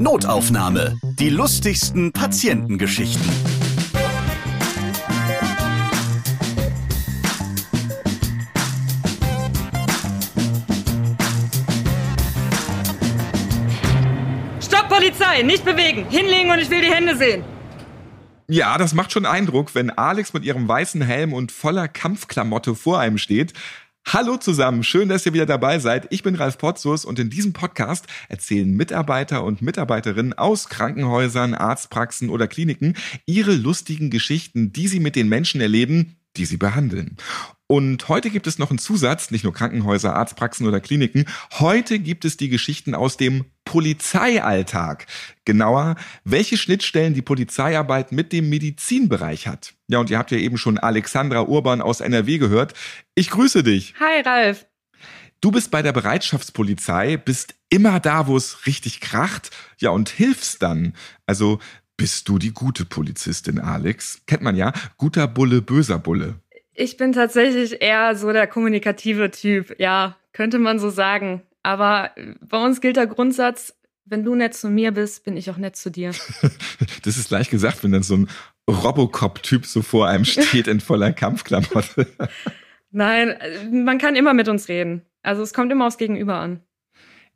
Notaufnahme. Die lustigsten Patientengeschichten. Stopp, Polizei! Nicht bewegen! Hinlegen und ich will die Hände sehen! Ja, das macht schon Eindruck, wenn Alex mit ihrem weißen Helm und voller Kampfklamotte vor einem steht. Hallo zusammen, schön, dass ihr wieder dabei seid. Ich bin Ralf Potzus und in diesem Podcast erzählen Mitarbeiter und Mitarbeiterinnen aus Krankenhäusern, Arztpraxen oder Kliniken ihre lustigen Geschichten, die sie mit den Menschen erleben, die sie behandeln. Und heute gibt es noch einen Zusatz, nicht nur Krankenhäuser, Arztpraxen oder Kliniken. Heute gibt es die Geschichten aus dem Polizeialltag. Genauer, welche Schnittstellen die Polizeiarbeit mit dem Medizinbereich hat. Ja, und ihr habt ja eben schon Alexandra Urban aus NRW gehört. Ich grüße dich. Hi, Ralf. Du bist bei der Bereitschaftspolizei, bist immer da, wo es richtig kracht, ja, und hilfst dann. Also bist du die gute Polizistin, Alex? Kennt man ja. Guter Bulle, böser Bulle. Ich bin tatsächlich eher so der kommunikative Typ. Ja, könnte man so sagen. Aber bei uns gilt der Grundsatz, wenn du nett zu mir bist, bin ich auch nett zu dir. das ist leicht gesagt, wenn dann so ein Robocop-Typ so vor einem steht in voller Kampfklamotte. Nein, man kann immer mit uns reden. Also es kommt immer aufs Gegenüber an.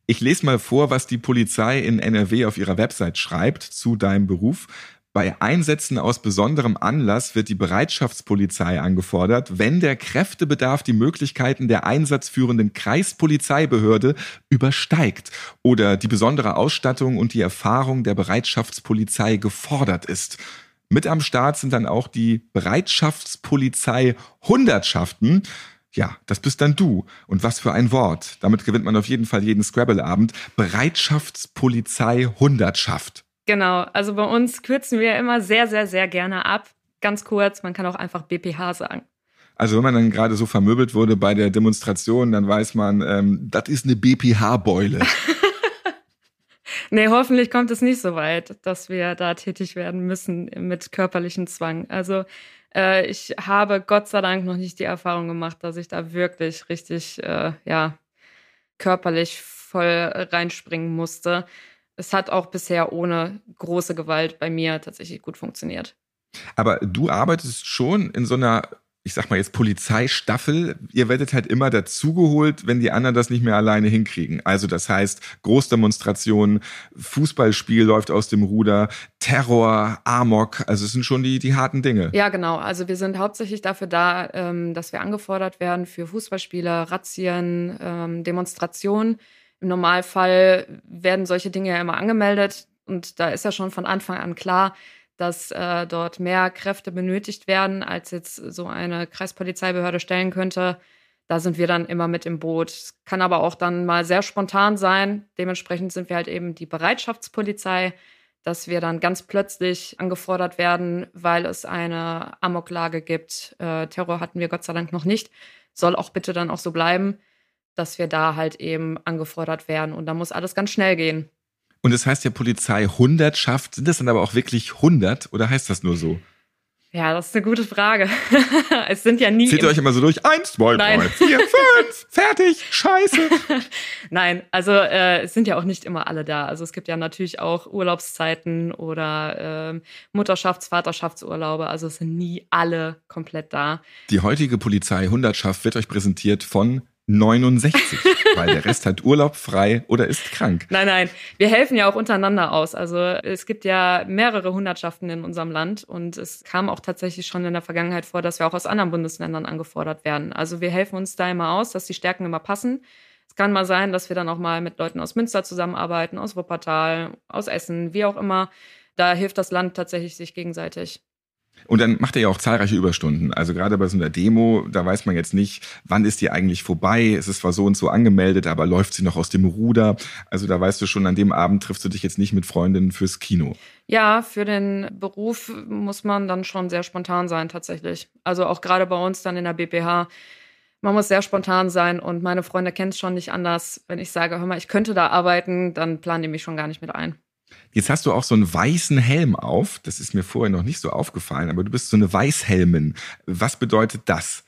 Ich lese mal vor, was die Polizei in NRW auf ihrer Website schreibt zu deinem Beruf. Bei Einsätzen aus besonderem Anlass wird die Bereitschaftspolizei angefordert, wenn der Kräftebedarf die Möglichkeiten der einsatzführenden Kreispolizeibehörde übersteigt oder die besondere Ausstattung und die Erfahrung der Bereitschaftspolizei gefordert ist. Mit am Start sind dann auch die Bereitschaftspolizei Hundertschaften. Ja, das bist dann du. Und was für ein Wort. Damit gewinnt man auf jeden Fall jeden Scrabble-Abend. Bereitschaftspolizei Hundertschaft. Genau, also bei uns kürzen wir immer sehr, sehr, sehr gerne ab. Ganz kurz, man kann auch einfach BPH sagen. Also wenn man dann gerade so vermöbelt wurde bei der Demonstration, dann weiß man, ähm, das ist eine BPH-Beule. nee, hoffentlich kommt es nicht so weit, dass wir da tätig werden müssen mit körperlichem Zwang. Also äh, ich habe Gott sei Dank noch nicht die Erfahrung gemacht, dass ich da wirklich richtig, äh, ja, körperlich voll reinspringen musste es hat auch bisher ohne große Gewalt bei mir tatsächlich gut funktioniert. Aber du arbeitest schon in so einer, ich sag mal jetzt Polizeistaffel. Ihr werdet halt immer dazugeholt, wenn die anderen das nicht mehr alleine hinkriegen. Also das heißt Großdemonstrationen, Fußballspiel läuft aus dem Ruder, Terror, Amok. Also es sind schon die, die harten Dinge. Ja, genau. Also wir sind hauptsächlich dafür da, ähm, dass wir angefordert werden für Fußballspiele, Razzien, ähm, Demonstrationen im Normalfall werden solche Dinge ja immer angemeldet und da ist ja schon von Anfang an klar, dass äh, dort mehr Kräfte benötigt werden, als jetzt so eine Kreispolizeibehörde stellen könnte. Da sind wir dann immer mit im Boot. Es kann aber auch dann mal sehr spontan sein. Dementsprechend sind wir halt eben die Bereitschaftspolizei, dass wir dann ganz plötzlich angefordert werden, weil es eine Amoklage gibt. Äh, Terror hatten wir Gott sei Dank noch nicht. Soll auch bitte dann auch so bleiben dass wir da halt eben angefordert werden. Und da muss alles ganz schnell gehen. Und das heißt ja Polizei 100 schafft. Sind das dann aber auch wirklich 100 oder heißt das nur so? Ja, das ist eine gute Frage. es sind ja nie. Zählt ihr euch immer so durch? Eins, zwei, drei, vier, fünf, fertig, scheiße. Nein, also äh, es sind ja auch nicht immer alle da. Also es gibt ja natürlich auch Urlaubszeiten oder äh, Mutterschafts-, Vaterschaftsurlaube. Also es sind nie alle komplett da. Die heutige Polizei 100 wird euch präsentiert von 69, weil der Rest hat Urlaub frei oder ist krank. Nein, nein, wir helfen ja auch untereinander aus. Also es gibt ja mehrere Hundertschaften in unserem Land und es kam auch tatsächlich schon in der Vergangenheit vor, dass wir auch aus anderen Bundesländern angefordert werden. Also wir helfen uns da immer aus, dass die Stärken immer passen. Es kann mal sein, dass wir dann auch mal mit Leuten aus Münster zusammenarbeiten, aus Wuppertal, aus Essen, wie auch immer. Da hilft das Land tatsächlich sich gegenseitig. Und dann macht er ja auch zahlreiche Überstunden. Also gerade bei so einer Demo, da weiß man jetzt nicht, wann ist die eigentlich vorbei. Es ist zwar so und so angemeldet, aber läuft sie noch aus dem Ruder? Also da weißt du schon, an dem Abend triffst du dich jetzt nicht mit Freundinnen fürs Kino. Ja, für den Beruf muss man dann schon sehr spontan sein, tatsächlich. Also auch gerade bei uns dann in der BPH. Man muss sehr spontan sein und meine Freunde kennen es schon nicht anders. Wenn ich sage, hör mal, ich könnte da arbeiten, dann planen die mich schon gar nicht mit ein. Jetzt hast du auch so einen weißen Helm auf. Das ist mir vorher noch nicht so aufgefallen, aber du bist so eine Weißhelmin. Was bedeutet das?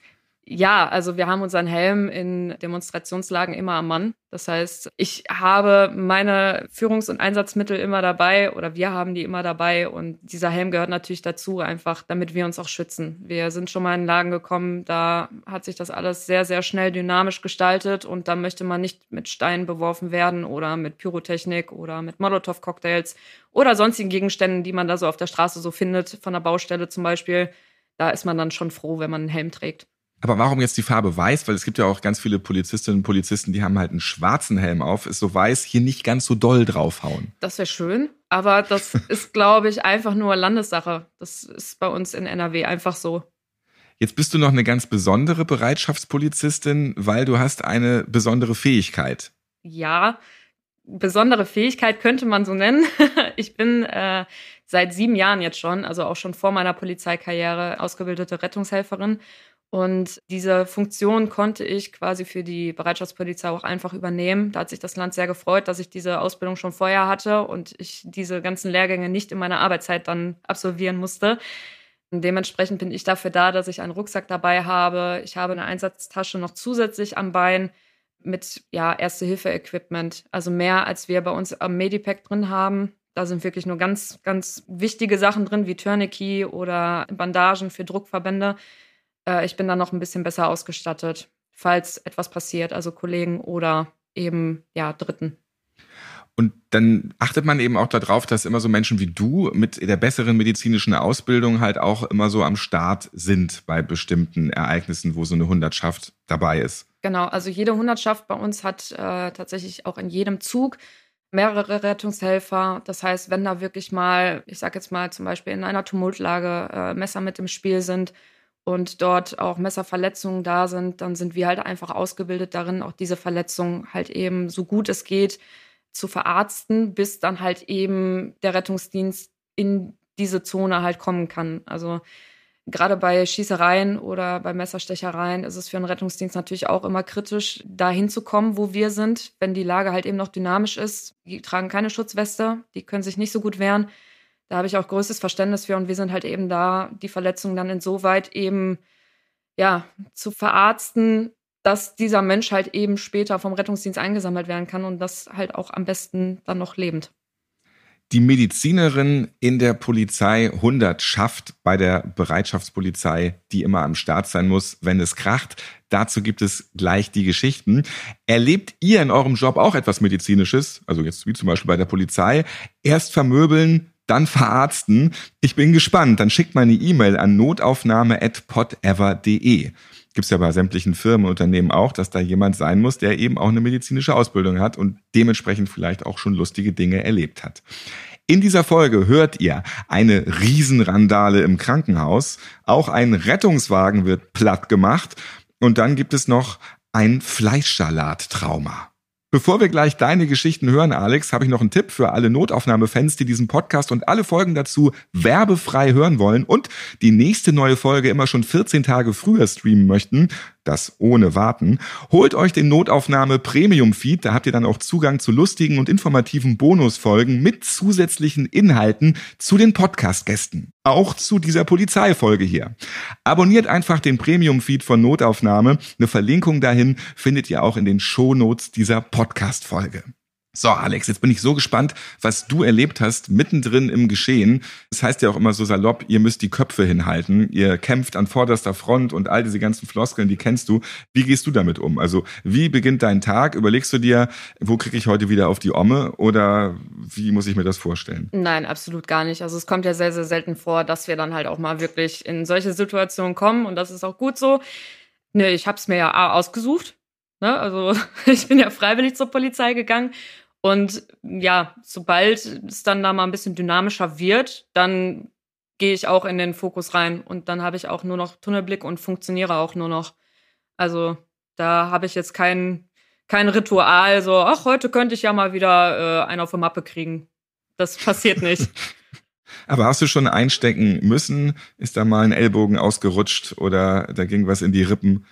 Ja, also wir haben unseren Helm in Demonstrationslagen immer am Mann. Das heißt, ich habe meine Führungs- und Einsatzmittel immer dabei oder wir haben die immer dabei und dieser Helm gehört natürlich dazu, einfach damit wir uns auch schützen. Wir sind schon mal in Lagen gekommen, da hat sich das alles sehr, sehr schnell dynamisch gestaltet und da möchte man nicht mit Steinen beworfen werden oder mit Pyrotechnik oder mit Molotow-Cocktails oder sonstigen Gegenständen, die man da so auf der Straße so findet, von der Baustelle zum Beispiel. Da ist man dann schon froh, wenn man einen Helm trägt. Aber warum jetzt die Farbe weiß? Weil es gibt ja auch ganz viele Polizistinnen und Polizisten, die haben halt einen schwarzen Helm auf, ist so weiß, hier nicht ganz so doll draufhauen. Das wäre schön, aber das ist, glaube ich, einfach nur Landessache. Das ist bei uns in NRW einfach so. Jetzt bist du noch eine ganz besondere Bereitschaftspolizistin, weil du hast eine besondere Fähigkeit. Ja, besondere Fähigkeit könnte man so nennen. Ich bin äh, seit sieben Jahren jetzt schon, also auch schon vor meiner Polizeikarriere, ausgebildete Rettungshelferin und diese Funktion konnte ich quasi für die Bereitschaftspolizei auch einfach übernehmen. Da hat sich das Land sehr gefreut, dass ich diese Ausbildung schon vorher hatte und ich diese ganzen Lehrgänge nicht in meiner Arbeitszeit dann absolvieren musste. Und dementsprechend bin ich dafür da, dass ich einen Rucksack dabei habe. Ich habe eine Einsatztasche noch zusätzlich am Bein mit ja, Erste-Hilfe-Equipment. Also mehr, als wir bei uns am Medipack drin haben. Da sind wirklich nur ganz, ganz wichtige Sachen drin, wie Tourniquet oder Bandagen für Druckverbände. Äh, ich bin dann noch ein bisschen besser ausgestattet, falls etwas passiert, also Kollegen oder eben ja Dritten. Und dann achtet man eben auch darauf, dass immer so Menschen wie du mit der besseren medizinischen Ausbildung halt auch immer so am Start sind bei bestimmten Ereignissen, wo so eine Hundertschaft dabei ist. Genau, also jede Hundertschaft bei uns hat äh, tatsächlich auch in jedem Zug mehrere Rettungshelfer. Das heißt, wenn da wirklich mal, ich sage jetzt mal zum Beispiel in einer Tumultlage äh, Messer mit im Spiel sind, und dort auch Messerverletzungen da sind, dann sind wir halt einfach ausgebildet darin, auch diese Verletzungen halt eben so gut es geht zu verarzten, bis dann halt eben der Rettungsdienst in diese Zone halt kommen kann. Also gerade bei Schießereien oder bei Messerstechereien ist es für einen Rettungsdienst natürlich auch immer kritisch, da hinzukommen, wo wir sind, wenn die Lage halt eben noch dynamisch ist. Die tragen keine Schutzweste, die können sich nicht so gut wehren da habe ich auch größtes Verständnis für und wir sind halt eben da, die Verletzung dann insoweit eben ja zu verarzten, dass dieser Mensch halt eben später vom Rettungsdienst eingesammelt werden kann und das halt auch am besten dann noch lebend. Die Medizinerin in der Polizei 100 schafft bei der Bereitschaftspolizei, die immer am Start sein muss, wenn es kracht. Dazu gibt es gleich die Geschichten. Erlebt ihr in eurem Job auch etwas Medizinisches? Also jetzt wie zum Beispiel bei der Polizei. Erst vermöbeln, dann verarzten. Ich bin gespannt. Dann schickt mal eine E-Mail an notaufnahme.podever.de. Gibt's ja bei sämtlichen Firmen und Unternehmen auch, dass da jemand sein muss, der eben auch eine medizinische Ausbildung hat und dementsprechend vielleicht auch schon lustige Dinge erlebt hat. In dieser Folge hört ihr eine Riesenrandale im Krankenhaus, auch ein Rettungswagen wird platt gemacht und dann gibt es noch ein Fleischsalat-Trauma. Bevor wir gleich deine Geschichten hören, Alex, habe ich noch einen Tipp für alle Notaufnahmefans, die diesen Podcast und alle Folgen dazu werbefrei hören wollen und die nächste neue Folge immer schon 14 Tage früher streamen möchten das ohne Warten. Holt euch den Notaufnahme Premium Feed, da habt ihr dann auch Zugang zu lustigen und informativen Bonusfolgen mit zusätzlichen Inhalten zu den Podcast-Gästen. Auch zu dieser Polizeifolge hier. Abonniert einfach den Premium Feed von Notaufnahme. Eine Verlinkung dahin findet ihr auch in den Shownotes dieser Podcast-Folge. So, Alex, jetzt bin ich so gespannt, was du erlebt hast mittendrin im Geschehen. Das heißt ja auch immer so salopp, ihr müsst die Köpfe hinhalten, ihr kämpft an vorderster Front und all diese ganzen Floskeln, die kennst du. Wie gehst du damit um? Also, wie beginnt dein Tag? Überlegst du dir, wo kriege ich heute wieder auf die Omme oder wie muss ich mir das vorstellen? Nein, absolut gar nicht. Also, es kommt ja sehr, sehr selten vor, dass wir dann halt auch mal wirklich in solche Situationen kommen und das ist auch gut so. Nee, ich habe es mir ja ausgesucht. Ne? Also, ich bin ja freiwillig zur Polizei gegangen und ja, sobald es dann da mal ein bisschen dynamischer wird, dann gehe ich auch in den Fokus rein und dann habe ich auch nur noch Tunnelblick und funktioniere auch nur noch. Also da habe ich jetzt kein, kein Ritual, so, ach, heute könnte ich ja mal wieder äh, einen auf die Mappe kriegen. Das passiert nicht. Aber hast du schon einstecken müssen? Ist da mal ein Ellbogen ausgerutscht oder da ging was in die Rippen?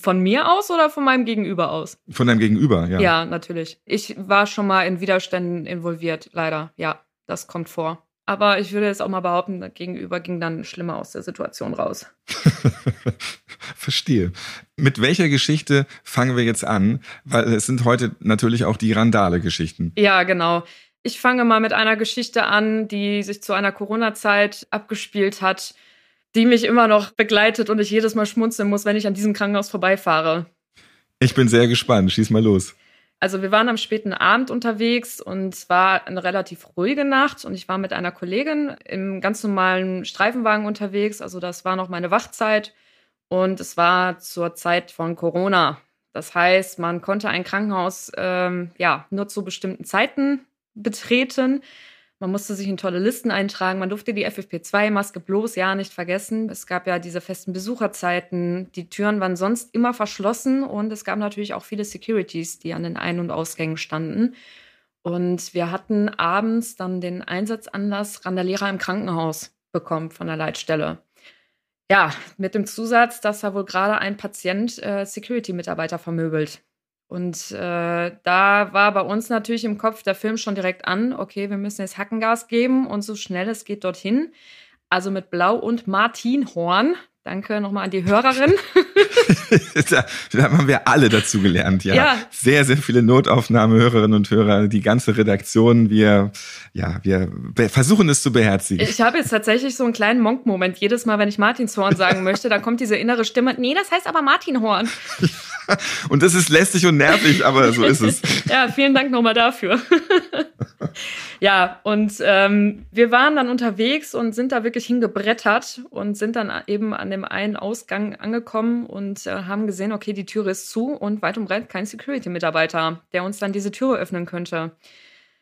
Von mir aus oder von meinem Gegenüber aus? Von deinem Gegenüber, ja. Ja, natürlich. Ich war schon mal in Widerständen involviert, leider. Ja, das kommt vor. Aber ich würde jetzt auch mal behaupten, gegenüber ging dann schlimmer aus der Situation raus. Verstehe. Mit welcher Geschichte fangen wir jetzt an? Weil es sind heute natürlich auch die Randale-Geschichten. Ja, genau. Ich fange mal mit einer Geschichte an, die sich zu einer Corona-Zeit abgespielt hat, die mich immer noch begleitet und ich jedes Mal schmunzeln muss, wenn ich an diesem Krankenhaus vorbeifahre. Ich bin sehr gespannt. Schieß mal los. Also wir waren am späten Abend unterwegs und es war eine relativ ruhige Nacht und ich war mit einer Kollegin im ganz normalen Streifenwagen unterwegs. Also das war noch meine Wachzeit und es war zur Zeit von Corona. Das heißt, man konnte ein Krankenhaus ähm, ja nur zu bestimmten Zeiten betreten. Man musste sich in tolle Listen eintragen. Man durfte die FFP2-Maske bloß ja nicht vergessen. Es gab ja diese festen Besucherzeiten. Die Türen waren sonst immer verschlossen und es gab natürlich auch viele Securities, die an den Ein- und Ausgängen standen. Und wir hatten abends dann den Einsatzanlass Randalierer im Krankenhaus bekommen von der Leitstelle. Ja, mit dem Zusatz, dass da wohl gerade ein Patient äh, Security-Mitarbeiter vermöbelt. Und äh, da war bei uns natürlich im Kopf der Film schon direkt an, okay, wir müssen jetzt Hackengas geben und so schnell es geht dorthin. Also mit Blau und Martinhorn. Danke nochmal an die Hörerin. da, da, haben wir alle dazu gelernt, ja. ja. Sehr, sehr viele Notaufnahmehörerinnen und Hörer, die ganze Redaktion. Wir, ja, wir versuchen es zu beherzigen. Ich habe jetzt tatsächlich so einen kleinen Monk-Moment. Jedes Mal, wenn ich Martinshorn sagen möchte, da kommt diese innere Stimme. Nee, das heißt aber Martinhorn. und das ist lästig und nervig, aber so ist es. ja, vielen Dank nochmal dafür. Ja, und ähm, wir waren dann unterwegs und sind da wirklich hingebrettert und sind dann eben an dem einen Ausgang angekommen und äh, haben gesehen, okay, die Türe ist zu und weit und breit kein Security-Mitarbeiter, der uns dann diese Türe öffnen könnte.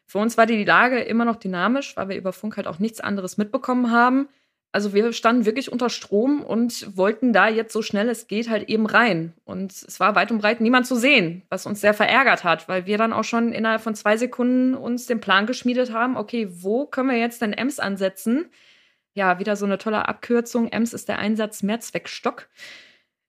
Für uns war die Lage immer noch dynamisch, weil wir über Funk halt auch nichts anderes mitbekommen haben. Also wir standen wirklich unter Strom und wollten da jetzt so schnell es geht halt eben rein. Und es war weit und breit niemand zu sehen, was uns sehr verärgert hat, weil wir dann auch schon innerhalb von zwei Sekunden uns den Plan geschmiedet haben, okay, wo können wir jetzt denn Ems ansetzen? Ja, wieder so eine tolle Abkürzung. Ems ist der Einsatz Mehrzweckstock.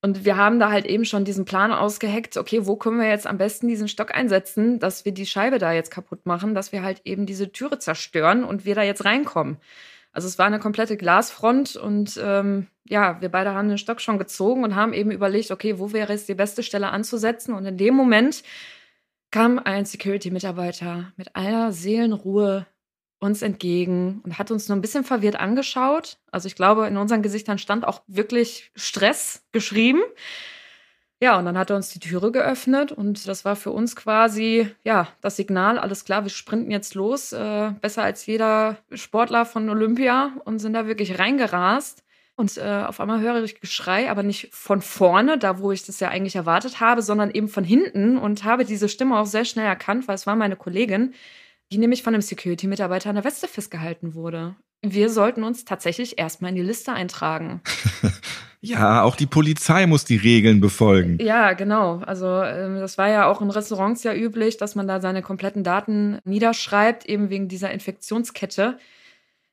Und wir haben da halt eben schon diesen Plan ausgeheckt, okay, wo können wir jetzt am besten diesen Stock einsetzen, dass wir die Scheibe da jetzt kaputt machen, dass wir halt eben diese Türe zerstören und wir da jetzt reinkommen. Also es war eine komplette Glasfront und ähm, ja, wir beide haben den Stock schon gezogen und haben eben überlegt, okay, wo wäre jetzt die beste Stelle anzusetzen? Und in dem Moment kam ein Security-Mitarbeiter mit aller Seelenruhe uns entgegen und hat uns nur ein bisschen verwirrt angeschaut. Also ich glaube, in unseren Gesichtern stand auch wirklich Stress geschrieben. Ja, und dann hat er uns die Türe geöffnet und das war für uns quasi, ja, das Signal, alles klar, wir sprinten jetzt los, äh, besser als jeder Sportler von Olympia und sind da wirklich reingerast. Und äh, auf einmal höre ich Geschrei, aber nicht von vorne, da wo ich das ja eigentlich erwartet habe, sondern eben von hinten und habe diese Stimme auch sehr schnell erkannt, weil es war meine Kollegin, die nämlich von einem Security-Mitarbeiter an der Weste festgehalten wurde. Wir sollten uns tatsächlich erstmal in die Liste eintragen. Ja, auch die Polizei muss die Regeln befolgen. Ja, genau. Also ähm, das war ja auch in Restaurants ja üblich, dass man da seine kompletten Daten niederschreibt, eben wegen dieser Infektionskette.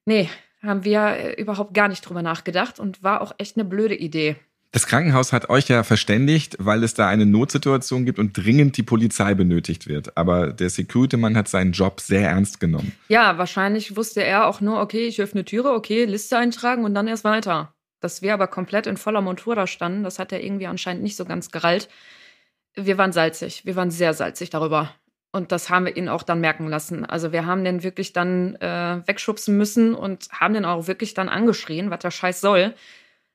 Nee, haben wir äh, überhaupt gar nicht drüber nachgedacht und war auch echt eine blöde Idee. Das Krankenhaus hat euch ja verständigt, weil es da eine Notsituation gibt und dringend die Polizei benötigt wird. Aber der Security-Mann hat seinen Job sehr ernst genommen. Ja, wahrscheinlich wusste er auch nur, okay, ich öffne Türe, okay, Liste eintragen und dann erst weiter. Dass wir aber komplett in voller Montur da standen, das hat er irgendwie anscheinend nicht so ganz gerallt. Wir waren salzig, wir waren sehr salzig darüber. Und das haben wir ihn auch dann merken lassen. Also wir haben den wirklich dann äh, wegschubsen müssen und haben den auch wirklich dann angeschrien, was der Scheiß soll.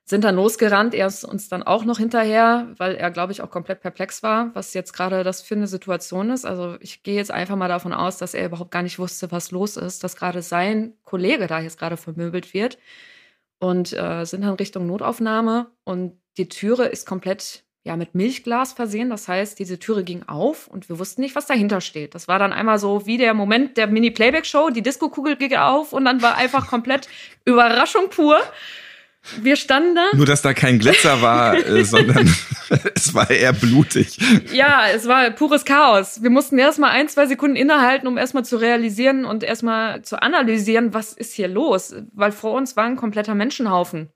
Sind dann losgerannt, er ist uns dann auch noch hinterher, weil er, glaube ich, auch komplett perplex war, was jetzt gerade das für eine Situation ist. Also ich gehe jetzt einfach mal davon aus, dass er überhaupt gar nicht wusste, was los ist, dass gerade sein Kollege da jetzt gerade vermöbelt wird und äh, sind dann Richtung Notaufnahme und die Türe ist komplett ja mit Milchglas versehen. Das heißt, diese Türe ging auf und wir wussten nicht, was dahinter steht. Das war dann einmal so wie der Moment der Mini-Playback-Show. Die Disco-Kugel ging auf und dann war einfach komplett Überraschung pur. Wir standen da. Nur, dass da kein Glitzer war, äh, sondern es war eher blutig. Ja, es war pures Chaos. Wir mussten erstmal ein, zwei Sekunden innehalten, um erstmal zu realisieren und erstmal zu analysieren, was ist hier los. Weil vor uns war ein kompletter Menschenhaufen.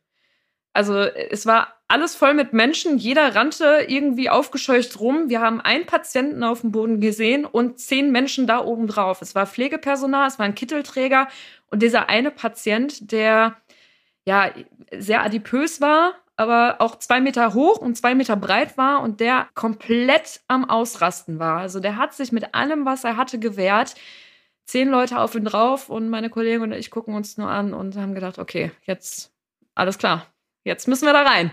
Also es war alles voll mit Menschen. Jeder rannte irgendwie aufgescheucht rum. Wir haben einen Patienten auf dem Boden gesehen und zehn Menschen da oben drauf. Es war Pflegepersonal, es war ein Kittelträger und dieser eine Patient, der ja sehr adipös war, aber auch zwei Meter hoch und zwei Meter breit war und der komplett am Ausrasten war. Also der hat sich mit allem, was er hatte, gewehrt. Zehn Leute auf ihn drauf und meine Kollegin und ich gucken uns nur an und haben gedacht, okay, jetzt alles klar, jetzt müssen wir da rein.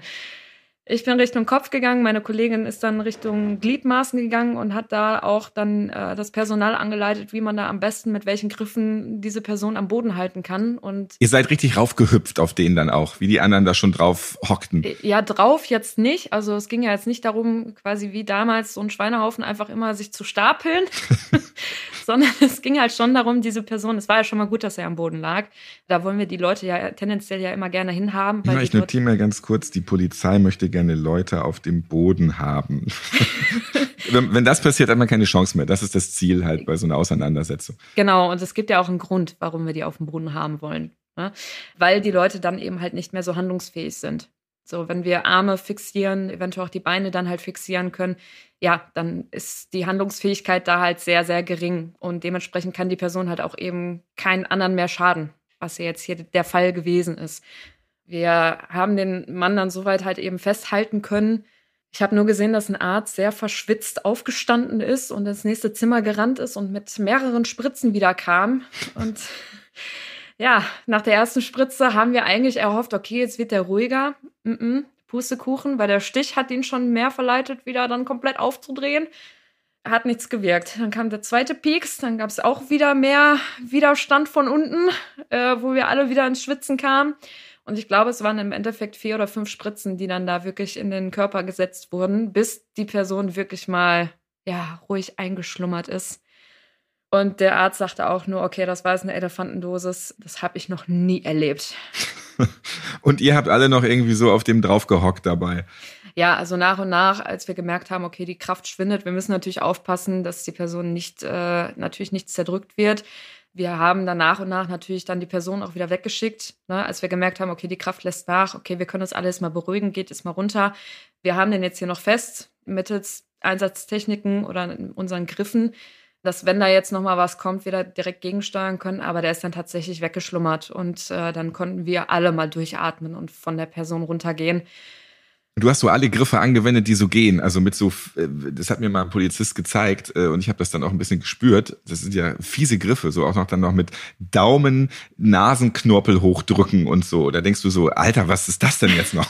Ich bin Richtung Kopf gegangen, meine Kollegin ist dann Richtung Gliedmaßen gegangen und hat da auch dann äh, das Personal angeleitet, wie man da am besten mit welchen Griffen diese Person am Boden halten kann. Und Ihr seid richtig raufgehüpft auf den dann auch, wie die anderen da schon drauf hockten. Äh, ja, drauf jetzt nicht. Also es ging ja jetzt nicht darum, quasi wie damals so ein Schweinehaufen einfach immer sich zu stapeln, sondern es ging halt schon darum, diese Person, es war ja schon mal gut, dass er am Boden lag. Da wollen wir die Leute ja tendenziell ja immer gerne hinhaben. Weil ja, ich notiere mir ganz kurz, die Polizei möchte gerne Leute auf dem Boden haben. wenn, das passiert, hat man keine Chance mehr. Das ist das Ziel halt bei so einer Auseinandersetzung. Genau, und es gibt ja auch einen Grund, warum wir die auf dem Boden haben wollen. Ne? Weil die Leute dann eben halt nicht mehr so handlungsfähig sind. So, wenn wir Arme fixieren, eventuell auch die Beine dann halt fixieren können, ja, dann ist die Handlungsfähigkeit da halt sehr, sehr gering. Und dementsprechend kann die Person halt auch eben keinen anderen mehr schaden, was ja jetzt hier der Fall gewesen ist. Wir haben den Mann dann soweit halt eben festhalten können. Ich habe nur gesehen, dass ein Arzt sehr verschwitzt aufgestanden ist und ins nächste Zimmer gerannt ist und mit mehreren Spritzen wieder kam. Und ja, nach der ersten Spritze haben wir eigentlich erhofft, okay, jetzt wird der ruhiger. Mm -mm, Pustekuchen, weil der Stich hat ihn schon mehr verleitet, wieder dann komplett aufzudrehen. Hat nichts gewirkt. Dann kam der zweite Peaks, dann gab es auch wieder mehr Widerstand von unten, äh, wo wir alle wieder ins Schwitzen kamen. Und ich glaube, es waren im Endeffekt vier oder fünf Spritzen, die dann da wirklich in den Körper gesetzt wurden, bis die Person wirklich mal ja ruhig eingeschlummert ist. Und der Arzt sagte auch nur, okay, das war jetzt eine Elefantendosis. Das habe ich noch nie erlebt. und ihr habt alle noch irgendwie so auf dem draufgehockt dabei. Ja, also nach und nach, als wir gemerkt haben, okay, die Kraft schwindet, wir müssen natürlich aufpassen, dass die Person nicht äh, natürlich nicht zerdrückt wird. Wir haben dann nach und nach natürlich dann die Person auch wieder weggeschickt, ne, als wir gemerkt haben, okay, die Kraft lässt nach, okay, wir können uns alles mal beruhigen, geht es mal runter. Wir haben den jetzt hier noch fest mittels Einsatztechniken oder unseren Griffen, dass wenn da jetzt noch mal was kommt, wir da direkt gegensteuern können. Aber der ist dann tatsächlich weggeschlummert und äh, dann konnten wir alle mal durchatmen und von der Person runtergehen. Du hast so alle Griffe angewendet, die so gehen. Also mit so, äh, das hat mir mal ein Polizist gezeigt äh, und ich habe das dann auch ein bisschen gespürt. Das sind ja fiese Griffe, so auch noch dann noch mit Daumen, Nasenknorpel hochdrücken und so. Da denkst du so, Alter, was ist das denn jetzt noch?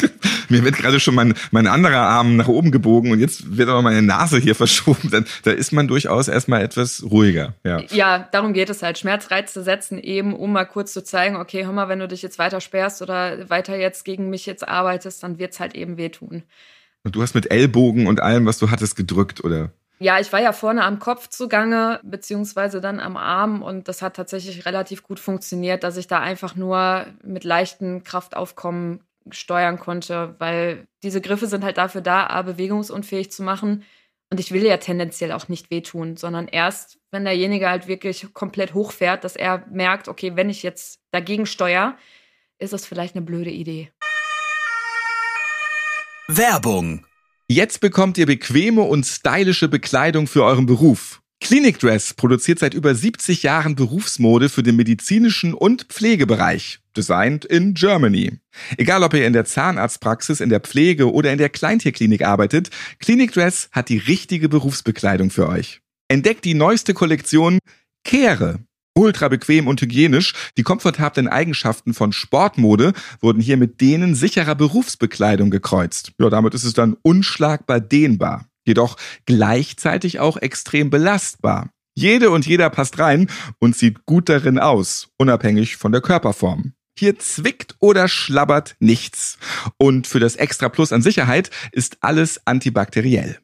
mir wird gerade schon mein, mein anderer Arm nach oben gebogen und jetzt wird aber meine Nase hier verschoben. Dann, da ist man durchaus erstmal etwas ruhiger. Ja. ja, darum geht es halt. Schmerzreize setzen eben, um mal kurz zu zeigen, okay, hör mal, wenn du dich jetzt weiter sperrst oder weiter jetzt gegen mich jetzt arbeitest, dann wird es halt eben wehtun. Und du hast mit Ellbogen und allem, was du hattest, gedrückt, oder? Ja, ich war ja vorne am Kopf zugange, beziehungsweise dann am Arm und das hat tatsächlich relativ gut funktioniert, dass ich da einfach nur mit leichten Kraftaufkommen steuern konnte, weil diese Griffe sind halt dafür da, A, bewegungsunfähig zu machen. Und ich will ja tendenziell auch nicht wehtun, sondern erst, wenn derjenige halt wirklich komplett hochfährt, dass er merkt, okay, wenn ich jetzt dagegen steuere, ist das vielleicht eine blöde Idee. Werbung. Jetzt bekommt ihr bequeme und stylische Bekleidung für euren Beruf. Clinic Dress produziert seit über 70 Jahren Berufsmode für den medizinischen und Pflegebereich. Designed in Germany. Egal ob ihr in der Zahnarztpraxis, in der Pflege oder in der Kleintierklinik arbeitet, Clinic Dress hat die richtige Berufsbekleidung für euch. Entdeckt die neueste Kollektion Kehre. Ultra bequem und hygienisch, die komfortablen Eigenschaften von Sportmode wurden hier mit denen sicherer Berufsbekleidung gekreuzt. Ja, damit ist es dann unschlagbar dehnbar, jedoch gleichzeitig auch extrem belastbar. Jede und jeder passt rein und sieht gut darin aus, unabhängig von der Körperform. Hier zwickt oder schlabbert nichts. Und für das Extra Plus an Sicherheit ist alles antibakteriell.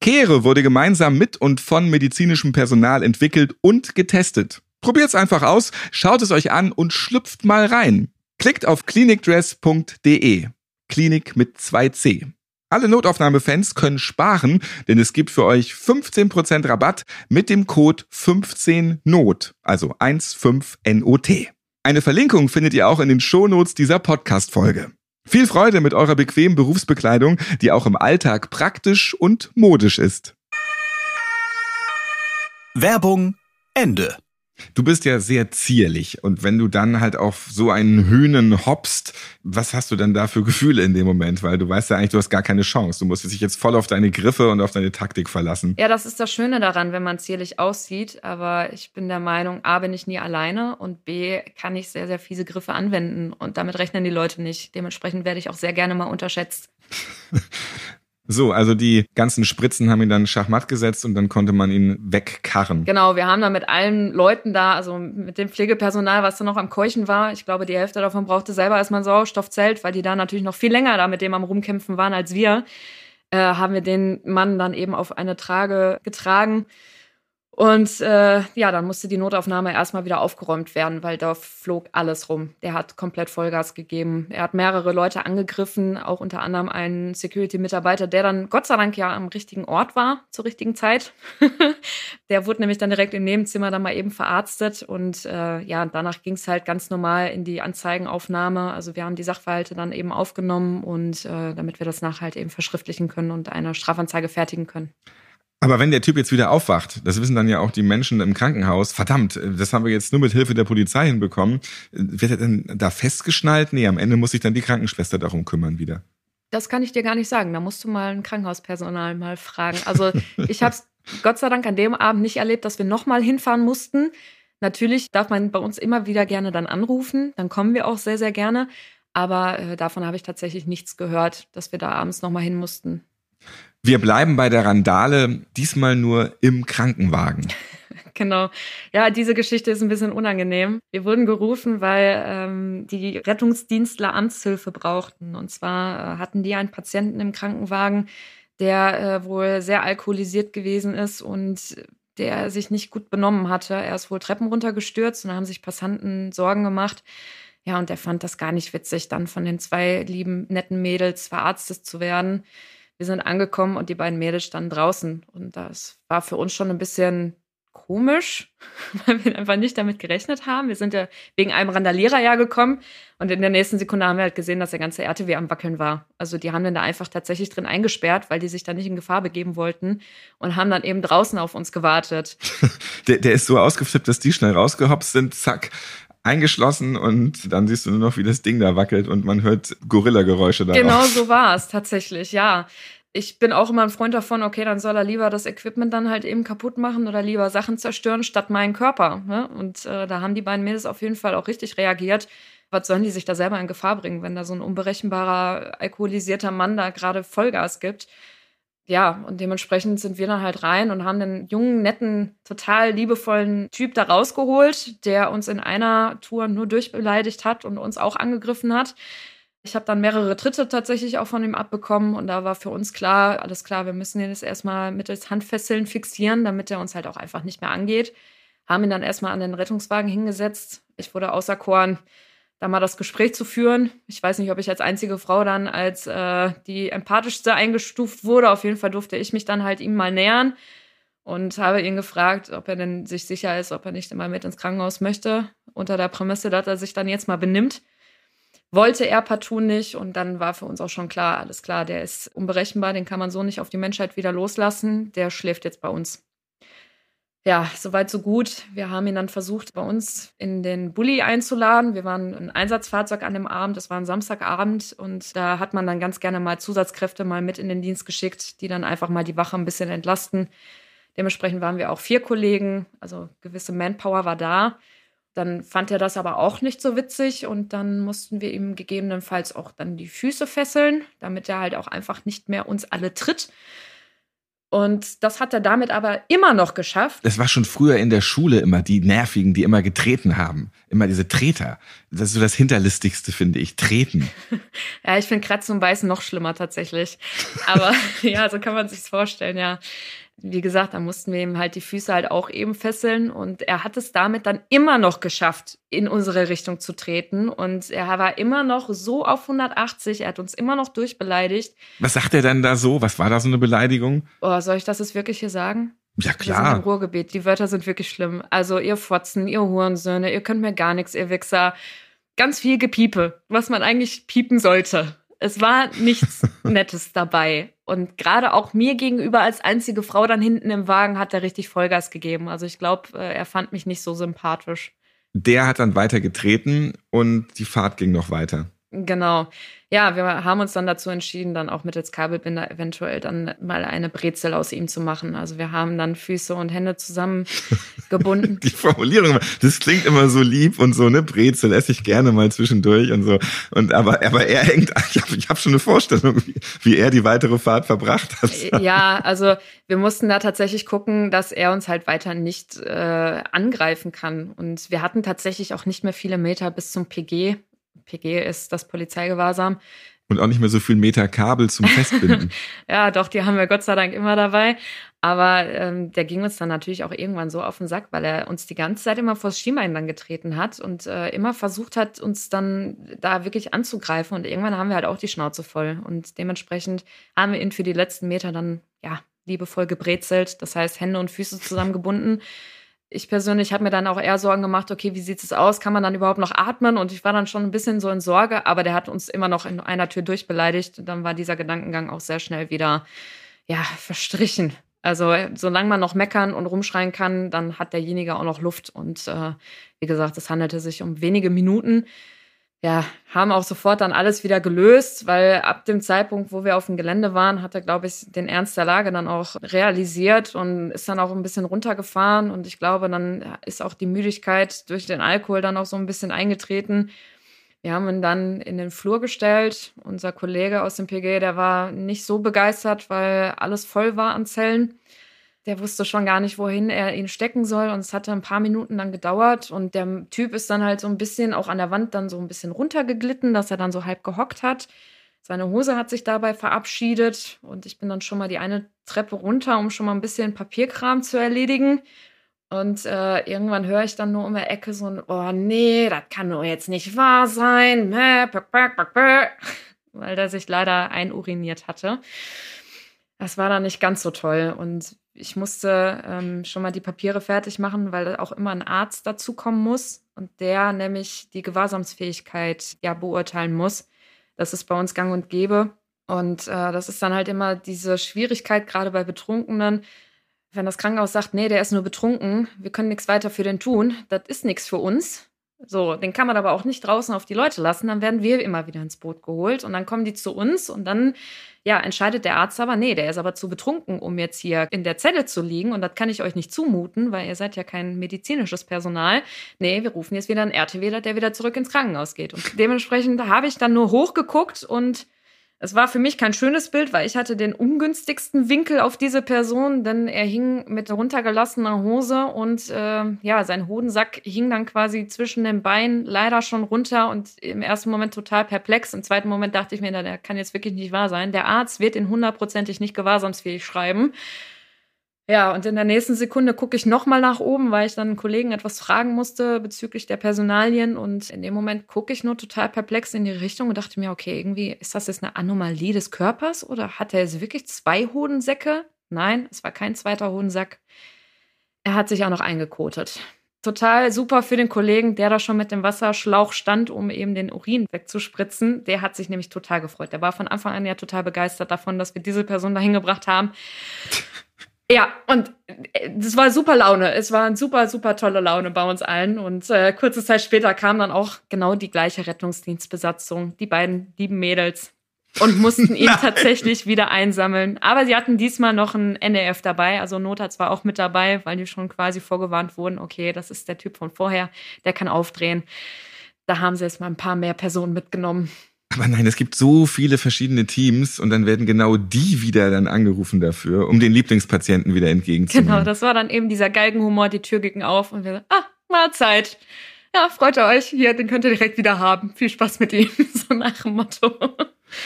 Kehre wurde gemeinsam mit und von medizinischem Personal entwickelt und getestet. Probiert's einfach aus, schaut es euch an und schlüpft mal rein. Klickt auf klinikdress.de. Klinik mit 2c. Alle Notaufnahmefans können sparen, denn es gibt für euch 15% Rabatt mit dem Code 15NOT, also 15NOT. Eine Verlinkung findet ihr auch in den Shownotes dieser Podcast-Folge. Viel Freude mit eurer bequemen Berufsbekleidung, die auch im Alltag praktisch und modisch ist. Werbung Ende. Du bist ja sehr zierlich und wenn du dann halt auf so einen Hühnen hoppst, was hast du denn da für Gefühle in dem Moment? Weil du weißt ja eigentlich, du hast gar keine Chance. Du musst dich jetzt voll auf deine Griffe und auf deine Taktik verlassen. Ja, das ist das Schöne daran, wenn man zierlich aussieht. Aber ich bin der Meinung, A, bin ich nie alleine und B, kann ich sehr, sehr fiese Griffe anwenden und damit rechnen die Leute nicht. Dementsprechend werde ich auch sehr gerne mal unterschätzt. So, also die ganzen Spritzen haben ihn dann Schachmatt gesetzt und dann konnte man ihn wegkarren. Genau, wir haben dann mit allen Leuten da, also mit dem Pflegepersonal, was da noch am Keuchen war, ich glaube, die Hälfte davon brauchte selber erstmal ein Sauerstoffzelt, weil die da natürlich noch viel länger da mit dem am Rumkämpfen waren als wir, äh, haben wir den Mann dann eben auf eine Trage getragen und äh, ja, dann musste die Notaufnahme erstmal wieder aufgeräumt werden, weil da flog alles rum. Der hat komplett Vollgas gegeben. Er hat mehrere Leute angegriffen, auch unter anderem einen Security-Mitarbeiter, der dann Gott sei Dank ja am richtigen Ort war zur richtigen Zeit. der wurde nämlich dann direkt im Nebenzimmer dann mal eben verarztet und äh, ja, danach ging es halt ganz normal in die Anzeigenaufnahme. Also wir haben die Sachverhalte dann eben aufgenommen und äh, damit wir das nachher halt eben verschriftlichen können und eine Strafanzeige fertigen können. Aber wenn der Typ jetzt wieder aufwacht, das wissen dann ja auch die Menschen im Krankenhaus, verdammt, das haben wir jetzt nur mit Hilfe der Polizei hinbekommen, wird er denn da festgeschnallt? Nee, am Ende muss sich dann die Krankenschwester darum kümmern wieder. Das kann ich dir gar nicht sagen. Da musst du mal ein Krankenhauspersonal mal fragen. Also ich habe es Gott sei Dank an dem Abend nicht erlebt, dass wir nochmal hinfahren mussten. Natürlich darf man bei uns immer wieder gerne dann anrufen. Dann kommen wir auch sehr, sehr gerne. Aber äh, davon habe ich tatsächlich nichts gehört, dass wir da abends nochmal hin mussten. Wir bleiben bei der Randale, diesmal nur im Krankenwagen. Genau. Ja, diese Geschichte ist ein bisschen unangenehm. Wir wurden gerufen, weil ähm, die Rettungsdienstler Amtshilfe brauchten. Und zwar äh, hatten die einen Patienten im Krankenwagen, der äh, wohl sehr alkoholisiert gewesen ist und der sich nicht gut benommen hatte. Er ist wohl Treppen runtergestürzt und da haben sich Passanten Sorgen gemacht. Ja, und der fand das gar nicht witzig, dann von den zwei lieben, netten Mädels verarztet zu werden wir sind angekommen und die beiden Mädels standen draußen. Und das war für uns schon ein bisschen komisch, weil wir einfach nicht damit gerechnet haben. Wir sind ja wegen einem Randalierer ja gekommen und in der nächsten Sekunde haben wir halt gesehen, dass der ganze RTW am Wackeln war. Also die haben dann da einfach tatsächlich drin eingesperrt, weil die sich da nicht in Gefahr begeben wollten und haben dann eben draußen auf uns gewartet. der, der ist so ausgeflippt, dass die schnell rausgehopst sind, zack, eingeschlossen und dann siehst du nur noch, wie das Ding da wackelt und man hört Gorilla-Geräusche da. Genau so war es tatsächlich, ja. Ich bin auch immer ein Freund davon, okay, dann soll er lieber das Equipment dann halt eben kaputt machen oder lieber Sachen zerstören statt meinen Körper. Ne? Und äh, da haben die beiden Mädels auf jeden Fall auch richtig reagiert. Was sollen die sich da selber in Gefahr bringen, wenn da so ein unberechenbarer, alkoholisierter Mann da gerade Vollgas gibt? Ja, und dementsprechend sind wir dann halt rein und haben den jungen, netten, total liebevollen Typ da rausgeholt, der uns in einer Tour nur durchbeleidigt hat und uns auch angegriffen hat. Ich habe dann mehrere Tritte tatsächlich auch von ihm abbekommen und da war für uns klar, alles klar, wir müssen ihn jetzt erstmal mittels Handfesseln fixieren, damit er uns halt auch einfach nicht mehr angeht. Haben ihn dann erstmal an den Rettungswagen hingesetzt. Ich wurde außer Korn da mal das Gespräch zu führen. Ich weiß nicht, ob ich als einzige Frau dann als äh, die empathischste eingestuft wurde. Auf jeden Fall durfte ich mich dann halt ihm mal nähern und habe ihn gefragt, ob er denn sich sicher ist, ob er nicht immer mit ins Krankenhaus möchte, unter der Prämisse, dass er sich dann jetzt mal benimmt. Wollte er partout nicht und dann war für uns auch schon klar, alles klar, der ist unberechenbar, den kann man so nicht auf die Menschheit wieder loslassen, der schläft jetzt bei uns ja, soweit so gut. Wir haben ihn dann versucht, bei uns in den Bulli einzuladen. Wir waren ein Einsatzfahrzeug an dem Abend, es war ein Samstagabend und da hat man dann ganz gerne mal Zusatzkräfte mal mit in den Dienst geschickt, die dann einfach mal die Wache ein bisschen entlasten. Dementsprechend waren wir auch vier Kollegen, also gewisse Manpower war da. Dann fand er das aber auch nicht so witzig und dann mussten wir ihm gegebenenfalls auch dann die Füße fesseln, damit er halt auch einfach nicht mehr uns alle tritt. Und das hat er damit aber immer noch geschafft. Das war schon früher in der Schule immer die Nervigen, die immer getreten haben. Immer diese Treter. Das ist so das Hinterlistigste, finde ich. Treten. ja, ich finde Kratzen und Beißen noch schlimmer tatsächlich. Aber ja, so kann man sich's vorstellen, ja wie gesagt, da mussten wir ihm halt die Füße halt auch eben fesseln und er hat es damit dann immer noch geschafft, in unsere Richtung zu treten und er war immer noch so auf 180, er hat uns immer noch durchbeleidigt. Was sagt er denn da so? Was war da so eine Beleidigung? Oh, soll ich das jetzt wirklich hier sagen? Ja, klar. Wir sind im Ruhrgebiet. Die Wörter sind wirklich schlimm. Also, ihr Fotzen, ihr Hurensöhne, ihr könnt mir gar nichts, ihr Wichser. ganz viel Gepiepe, was man eigentlich piepen sollte. Es war nichts Nettes dabei. Und gerade auch mir gegenüber als einzige Frau dann hinten im Wagen hat er richtig Vollgas gegeben. Also ich glaube, äh, er fand mich nicht so sympathisch. Der hat dann weiter getreten und die Fahrt ging noch weiter. Genau. Ja, wir haben uns dann dazu entschieden, dann auch mittels Kabelbinder eventuell dann mal eine Brezel aus ihm zu machen. Also wir haben dann Füße und Hände zusammengebunden. Die Formulierung, das klingt immer so lieb und so, ne? Brezel esse ich gerne mal zwischendurch und so. Und aber, aber er hängt, ich habe hab schon eine Vorstellung, wie, wie er die weitere Fahrt verbracht hat. Äh, ja, also wir mussten da tatsächlich gucken, dass er uns halt weiter nicht äh, angreifen kann. Und wir hatten tatsächlich auch nicht mehr viele Meter bis zum PG. PG ist das Polizeigewahrsam. Und auch nicht mehr so viel Meter Kabel zum Festbinden. ja, doch, die haben wir Gott sei Dank immer dabei. Aber ähm, der ging uns dann natürlich auch irgendwann so auf den Sack, weil er uns die ganze Zeit immer vors Schienbein dann getreten hat und äh, immer versucht hat, uns dann da wirklich anzugreifen. Und irgendwann haben wir halt auch die Schnauze voll. Und dementsprechend haben wir ihn für die letzten Meter dann, ja, liebevoll gebrezelt. Das heißt, Hände und Füße zusammengebunden ich persönlich habe mir dann auch eher Sorgen gemacht, okay, wie sieht es aus? Kann man dann überhaupt noch atmen? Und ich war dann schon ein bisschen so in Sorge, aber der hat uns immer noch in einer Tür durchbeleidigt. Dann war dieser Gedankengang auch sehr schnell wieder, ja, verstrichen. Also solange man noch meckern und rumschreien kann, dann hat derjenige auch noch Luft. Und äh, wie gesagt, es handelte sich um wenige Minuten ja, haben auch sofort dann alles wieder gelöst, weil ab dem Zeitpunkt, wo wir auf dem Gelände waren, hat er, glaube ich, den Ernst der Lage dann auch realisiert und ist dann auch ein bisschen runtergefahren. Und ich glaube, dann ist auch die Müdigkeit durch den Alkohol dann auch so ein bisschen eingetreten. Wir haben ihn dann in den Flur gestellt. Unser Kollege aus dem PG, der war nicht so begeistert, weil alles voll war an Zellen der wusste schon gar nicht, wohin er ihn stecken soll. Und es hatte ein paar Minuten dann gedauert. Und der Typ ist dann halt so ein bisschen auch an der Wand dann so ein bisschen runtergeglitten, dass er dann so halb gehockt hat. Seine Hose hat sich dabei verabschiedet. Und ich bin dann schon mal die eine Treppe runter, um schon mal ein bisschen Papierkram zu erledigen. Und äh, irgendwann höre ich dann nur um die Ecke so ein, oh nee, das kann doch jetzt nicht wahr sein. Weil der sich leider einuriniert hatte. Das war dann nicht ganz so toll. Und ich musste ähm, schon mal die Papiere fertig machen, weil auch immer ein Arzt dazukommen muss und der nämlich die Gewahrsamsfähigkeit ja beurteilen muss. Das ist bei uns gang und gäbe. Und äh, das ist dann halt immer diese Schwierigkeit, gerade bei Betrunkenen, wenn das Krankenhaus sagt, nee, der ist nur betrunken, wir können nichts weiter für den tun, das ist nichts für uns. So, den kann man aber auch nicht draußen auf die Leute lassen, dann werden wir immer wieder ins Boot geholt und dann kommen die zu uns und dann ja, entscheidet der Arzt aber, nee, der ist aber zu betrunken, um jetzt hier in der Zelle zu liegen und das kann ich euch nicht zumuten, weil ihr seid ja kein medizinisches Personal. Nee, wir rufen jetzt wieder einen RTWler, der wieder zurück ins Krankenhaus geht. Und dementsprechend habe ich dann nur hochgeguckt und es war für mich kein schönes Bild, weil ich hatte den ungünstigsten Winkel auf diese Person, denn er hing mit runtergelassener Hose und äh, ja, sein Hodensack hing dann quasi zwischen den Beinen leider schon runter und im ersten Moment total perplex. Im zweiten Moment dachte ich mir, der kann jetzt wirklich nicht wahr sein. Der Arzt wird ihn hundertprozentig nicht gewahrsamsfähig schreiben. Ja, und in der nächsten Sekunde gucke ich nochmal nach oben, weil ich dann einen Kollegen etwas fragen musste bezüglich der Personalien. Und in dem Moment gucke ich nur total perplex in die Richtung und dachte mir, okay, irgendwie ist das jetzt eine Anomalie des Körpers oder hat er jetzt wirklich zwei Hodensäcke? Nein, es war kein zweiter Hodensack. Er hat sich auch noch eingekotet. Total super für den Kollegen, der da schon mit dem Wasserschlauch stand, um eben den Urin wegzuspritzen. Der hat sich nämlich total gefreut. Der war von Anfang an ja total begeistert davon, dass wir diese Person dahin gebracht haben. Ja, und das äh, war super Laune. Es war eine super, super tolle Laune bei uns allen. Und äh, kurze Zeit später kam dann auch genau die gleiche Rettungsdienstbesatzung, die beiden lieben Mädels, und mussten ihn tatsächlich wieder einsammeln. Aber sie hatten diesmal noch ein NEF dabei. Also Notarzt war auch mit dabei, weil die schon quasi vorgewarnt wurden, okay, das ist der Typ von vorher, der kann aufdrehen. Da haben sie jetzt mal ein paar mehr Personen mitgenommen. Aber nein, es gibt so viele verschiedene Teams und dann werden genau die wieder dann angerufen dafür, um den Lieblingspatienten wieder entgegenzunehmen. Genau, das war dann eben dieser Galgenhumor, die Tür ging auf und wir ah, Mahlzeit. Ja, freut ihr euch, hier, den könnt ihr direkt wieder haben. Viel Spaß mit ihm, so nach dem Motto.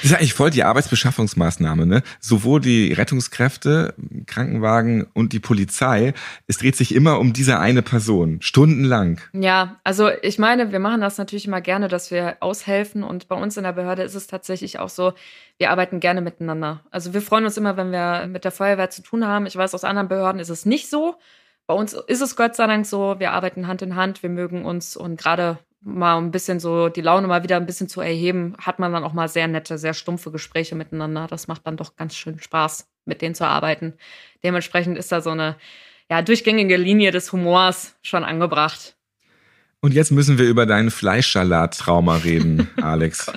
Das ist eigentlich voll die Arbeitsbeschaffungsmaßnahme, ne? Sowohl die Rettungskräfte, Krankenwagen und die Polizei. Es dreht sich immer um diese eine Person, stundenlang. Ja, also ich meine, wir machen das natürlich immer gerne, dass wir aushelfen. Und bei uns in der Behörde ist es tatsächlich auch so, wir arbeiten gerne miteinander. Also wir freuen uns immer, wenn wir mit der Feuerwehr zu tun haben. Ich weiß, aus anderen Behörden ist es nicht so. Bei uns ist es Gott sei Dank so, wir arbeiten Hand in Hand, wir mögen uns und gerade mal ein bisschen so die Laune mal wieder ein bisschen zu erheben, hat man dann auch mal sehr nette, sehr stumpfe Gespräche miteinander. Das macht dann doch ganz schön Spaß, mit denen zu arbeiten. Dementsprechend ist da so eine ja, durchgängige Linie des Humors schon angebracht. Und jetzt müssen wir über deinen Fleischsalat-Trauma reden, Alex.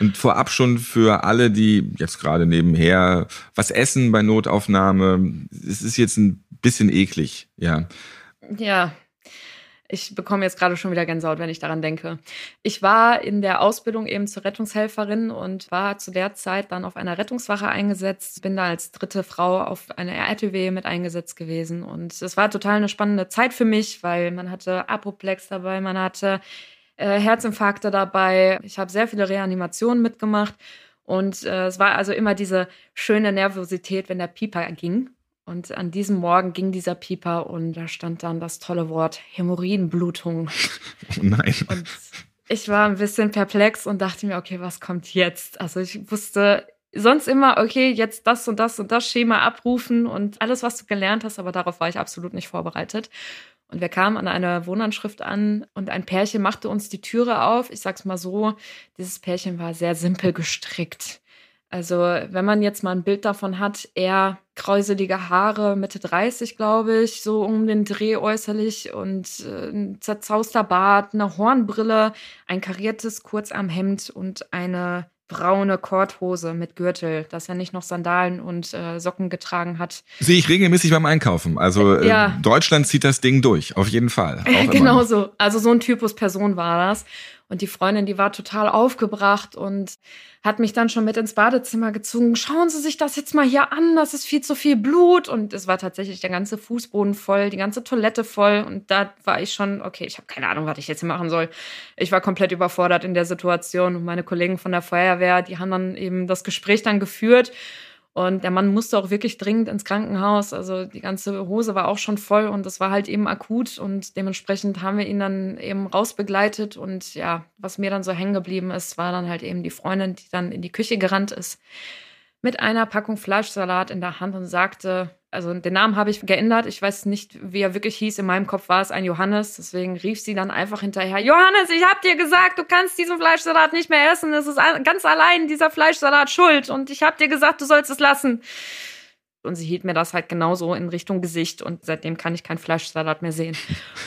Und vorab schon für alle, die jetzt gerade nebenher was essen bei Notaufnahme, es ist jetzt ein bisschen eklig, ja. Ja, ich bekomme jetzt gerade schon wieder Gänsehaut, wenn ich daran denke. Ich war in der Ausbildung eben zur Rettungshelferin und war zu der Zeit dann auf einer Rettungswache eingesetzt. Bin da als dritte Frau auf einer RTW mit eingesetzt gewesen. Und es war total eine spannende Zeit für mich, weil man hatte Apoplex dabei, man hatte äh, Herzinfarkte dabei. Ich habe sehr viele Reanimationen mitgemacht. Und äh, es war also immer diese schöne Nervosität, wenn der Pieper ging. Und an diesem Morgen ging dieser Pieper und da stand dann das tolle Wort Hämorrhoidenblutung. Oh nein. Und ich war ein bisschen perplex und dachte mir, okay, was kommt jetzt? Also ich wusste sonst immer, okay, jetzt das und das und das Schema abrufen und alles, was du gelernt hast, aber darauf war ich absolut nicht vorbereitet. Und wir kamen an eine Wohnanschrift an und ein Pärchen machte uns die Türe auf. Ich sag's mal so, dieses Pärchen war sehr simpel gestrickt. Also, wenn man jetzt mal ein Bild davon hat, eher kräuselige Haare, Mitte 30, glaube ich, so um den Dreh äußerlich und äh, ein zerzauster Bart, eine Hornbrille, ein kariertes Kurzarmhemd und eine braune Korthose mit Gürtel, dass er nicht noch Sandalen und äh, Socken getragen hat. Sehe ich regelmäßig beim Einkaufen. Also äh, ja. Deutschland zieht das Ding durch, auf jeden Fall. genau so. Also so ein Typus Person war das. Und die Freundin, die war total aufgebracht und hat mich dann schon mit ins Badezimmer gezogen. Schauen Sie sich das jetzt mal hier an, das ist viel zu viel Blut. Und es war tatsächlich der ganze Fußboden voll, die ganze Toilette voll. Und da war ich schon, okay, ich habe keine Ahnung, was ich jetzt hier machen soll. Ich war komplett überfordert in der Situation. Und meine Kollegen von der Feuerwehr, die haben dann eben das Gespräch dann geführt. Und der Mann musste auch wirklich dringend ins Krankenhaus. Also die ganze Hose war auch schon voll und das war halt eben akut. Und dementsprechend haben wir ihn dann eben rausbegleitet. Und ja, was mir dann so hängen geblieben ist, war dann halt eben die Freundin, die dann in die Küche gerannt ist mit einer Packung Fleischsalat in der Hand und sagte, also den Namen habe ich geändert. Ich weiß nicht, wie er wirklich hieß. In meinem Kopf war es ein Johannes. Deswegen rief sie dann einfach hinterher, Johannes, ich habe dir gesagt, du kannst diesen Fleischsalat nicht mehr essen. Es ist ganz allein dieser Fleischsalat schuld. Und ich habe dir gesagt, du sollst es lassen. Und sie hielt mir das halt genauso in Richtung Gesicht und seitdem kann ich keinen Fleischsalat mehr sehen.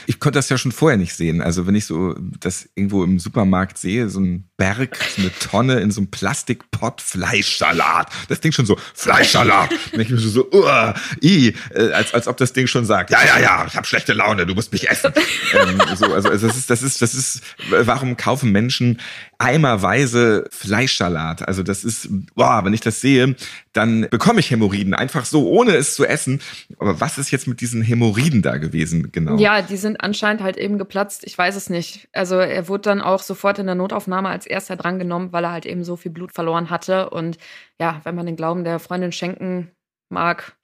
Ich konnte das ja schon vorher nicht sehen. Also wenn ich so das irgendwo im Supermarkt sehe, so ein Berg, so eine Tonne in so einem Plastikpott Fleischsalat. Das Ding schon so, Fleischsalat. Und ich mir so, uh, i, äh, als, als ob das Ding schon sagt, ja, ja, ja, ich habe schlechte Laune, du musst mich essen. ähm, so, also, also das ist, das ist, das ist, warum kaufen Menschen eimerweise Fleischsalat? Also das ist, boah, wenn ich das sehe, dann bekomme ich Hämorrhoiden einfach so, ohne es zu essen. Aber was ist jetzt mit diesen Hämorrhoiden da gewesen, genau? Ja, die sind anscheinend halt eben geplatzt. Ich weiß es nicht. Also er wurde dann auch sofort in der Notaufnahme als erster drangenommen, weil er halt eben so viel Blut verloren hatte. Und ja, wenn man den Glauben der Freundin schenken mag,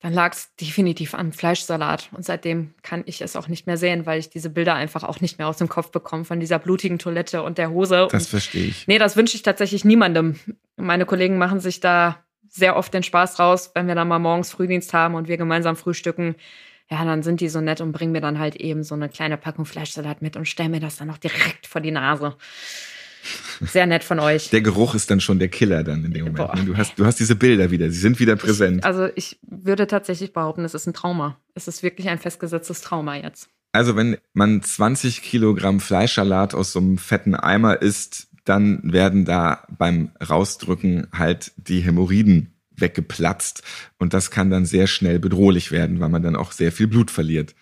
dann lag es definitiv am Fleischsalat. Und seitdem kann ich es auch nicht mehr sehen, weil ich diese Bilder einfach auch nicht mehr aus dem Kopf bekomme von dieser blutigen Toilette und der Hose. Das verstehe ich. Nee, das wünsche ich tatsächlich niemandem. Meine Kollegen machen sich da sehr oft den Spaß raus, wenn wir dann mal morgens Frühdienst haben und wir gemeinsam frühstücken. Ja, dann sind die so nett und bringen mir dann halt eben so eine kleine Packung Fleischsalat mit und stellen mir das dann noch direkt vor die Nase. Sehr nett von euch. Der Geruch ist dann schon der Killer dann in dem Moment. Boah. Ne? Du hast, du hast diese Bilder wieder, sie sind wieder präsent. Ich, also ich würde tatsächlich behaupten, es ist ein Trauma. Es ist wirklich ein festgesetztes Trauma jetzt. Also wenn man 20 Kilogramm Fleischsalat aus so einem fetten Eimer isst, dann werden da beim Rausdrücken halt die Hämorrhoiden weggeplatzt. Und das kann dann sehr schnell bedrohlich werden, weil man dann auch sehr viel Blut verliert.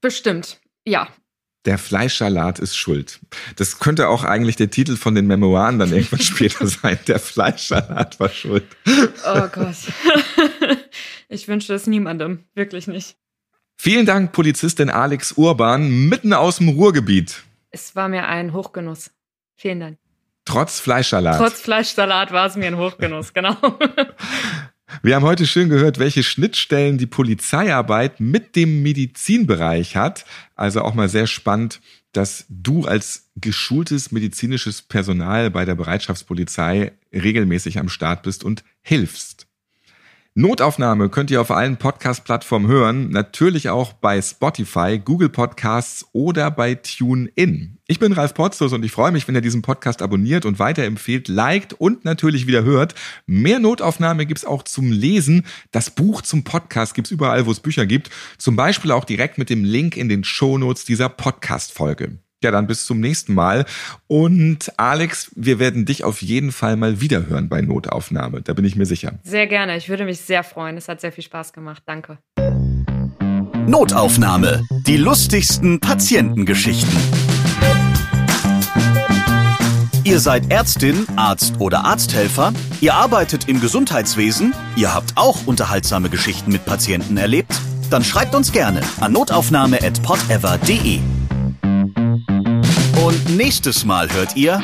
Bestimmt, ja. Der Fleischsalat ist schuld. Das könnte auch eigentlich der Titel von den Memoiren dann irgendwann später sein. Der Fleischsalat war schuld. Oh Gott. Ich wünsche es niemandem. Wirklich nicht. Vielen Dank, Polizistin Alex Urban, mitten aus dem Ruhrgebiet. Es war mir ein Hochgenuss. Vielen Dank. Trotz Fleischsalat. Trotz Fleischsalat war es mir ein Hochgenuss, genau. Wir haben heute schön gehört, welche Schnittstellen die Polizeiarbeit mit dem Medizinbereich hat. Also auch mal sehr spannend, dass du als geschultes medizinisches Personal bei der Bereitschaftspolizei regelmäßig am Start bist und hilfst. Notaufnahme könnt ihr auf allen Podcast-Plattformen hören, natürlich auch bei Spotify, Google Podcasts oder bei TuneIn. Ich bin Ralf Potzus und ich freue mich, wenn ihr diesen Podcast abonniert und weiterempfehlt, liked und natürlich wieder hört. Mehr Notaufnahme gibt's auch zum Lesen. Das Buch zum Podcast gibt's überall, wo es Bücher gibt. Zum Beispiel auch direkt mit dem Link in den Shownotes dieser Podcast-Folge. Ja, dann bis zum nächsten Mal. Und Alex, wir werden dich auf jeden Fall mal wiederhören bei Notaufnahme. Da bin ich mir sicher. Sehr gerne. Ich würde mich sehr freuen. Es hat sehr viel Spaß gemacht. Danke. Notaufnahme. Die lustigsten Patientengeschichten. Ihr seid Ärztin, Arzt oder Arzthelfer? Ihr arbeitet im Gesundheitswesen? Ihr habt auch unterhaltsame Geschichten mit Patienten erlebt? Dann schreibt uns gerne an notaufnahme.podever.de. Und nächstes Mal hört ihr.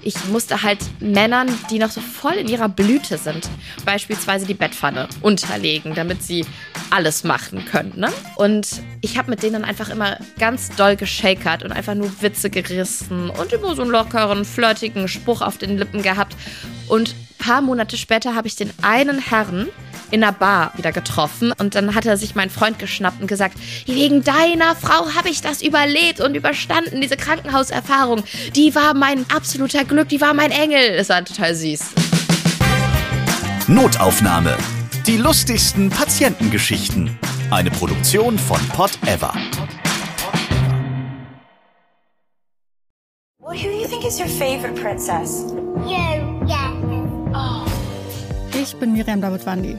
Ich musste halt Männern, die noch so voll in ihrer Blüte sind, beispielsweise die Bettpfanne unterlegen, damit sie alles machen können. Ne? Und ich habe mit denen einfach immer ganz doll geschakert und einfach nur Witze gerissen und immer so einen lockeren, flirtigen Spruch auf den Lippen gehabt. Und ein paar Monate später habe ich den einen Herrn in einer Bar wieder getroffen und dann hat er sich meinen Freund geschnappt und gesagt, wegen deiner Frau habe ich das überlebt und überstanden, diese Krankenhauserfahrung. Die war mein absoluter Glück, die war mein Engel. Es war total süß. Notaufnahme. Die lustigsten Patientengeschichten. Eine Produktion von Pod Ever. Well, who do you think is your favorite princess? You, yeah. Ich bin Miriam Davidwandi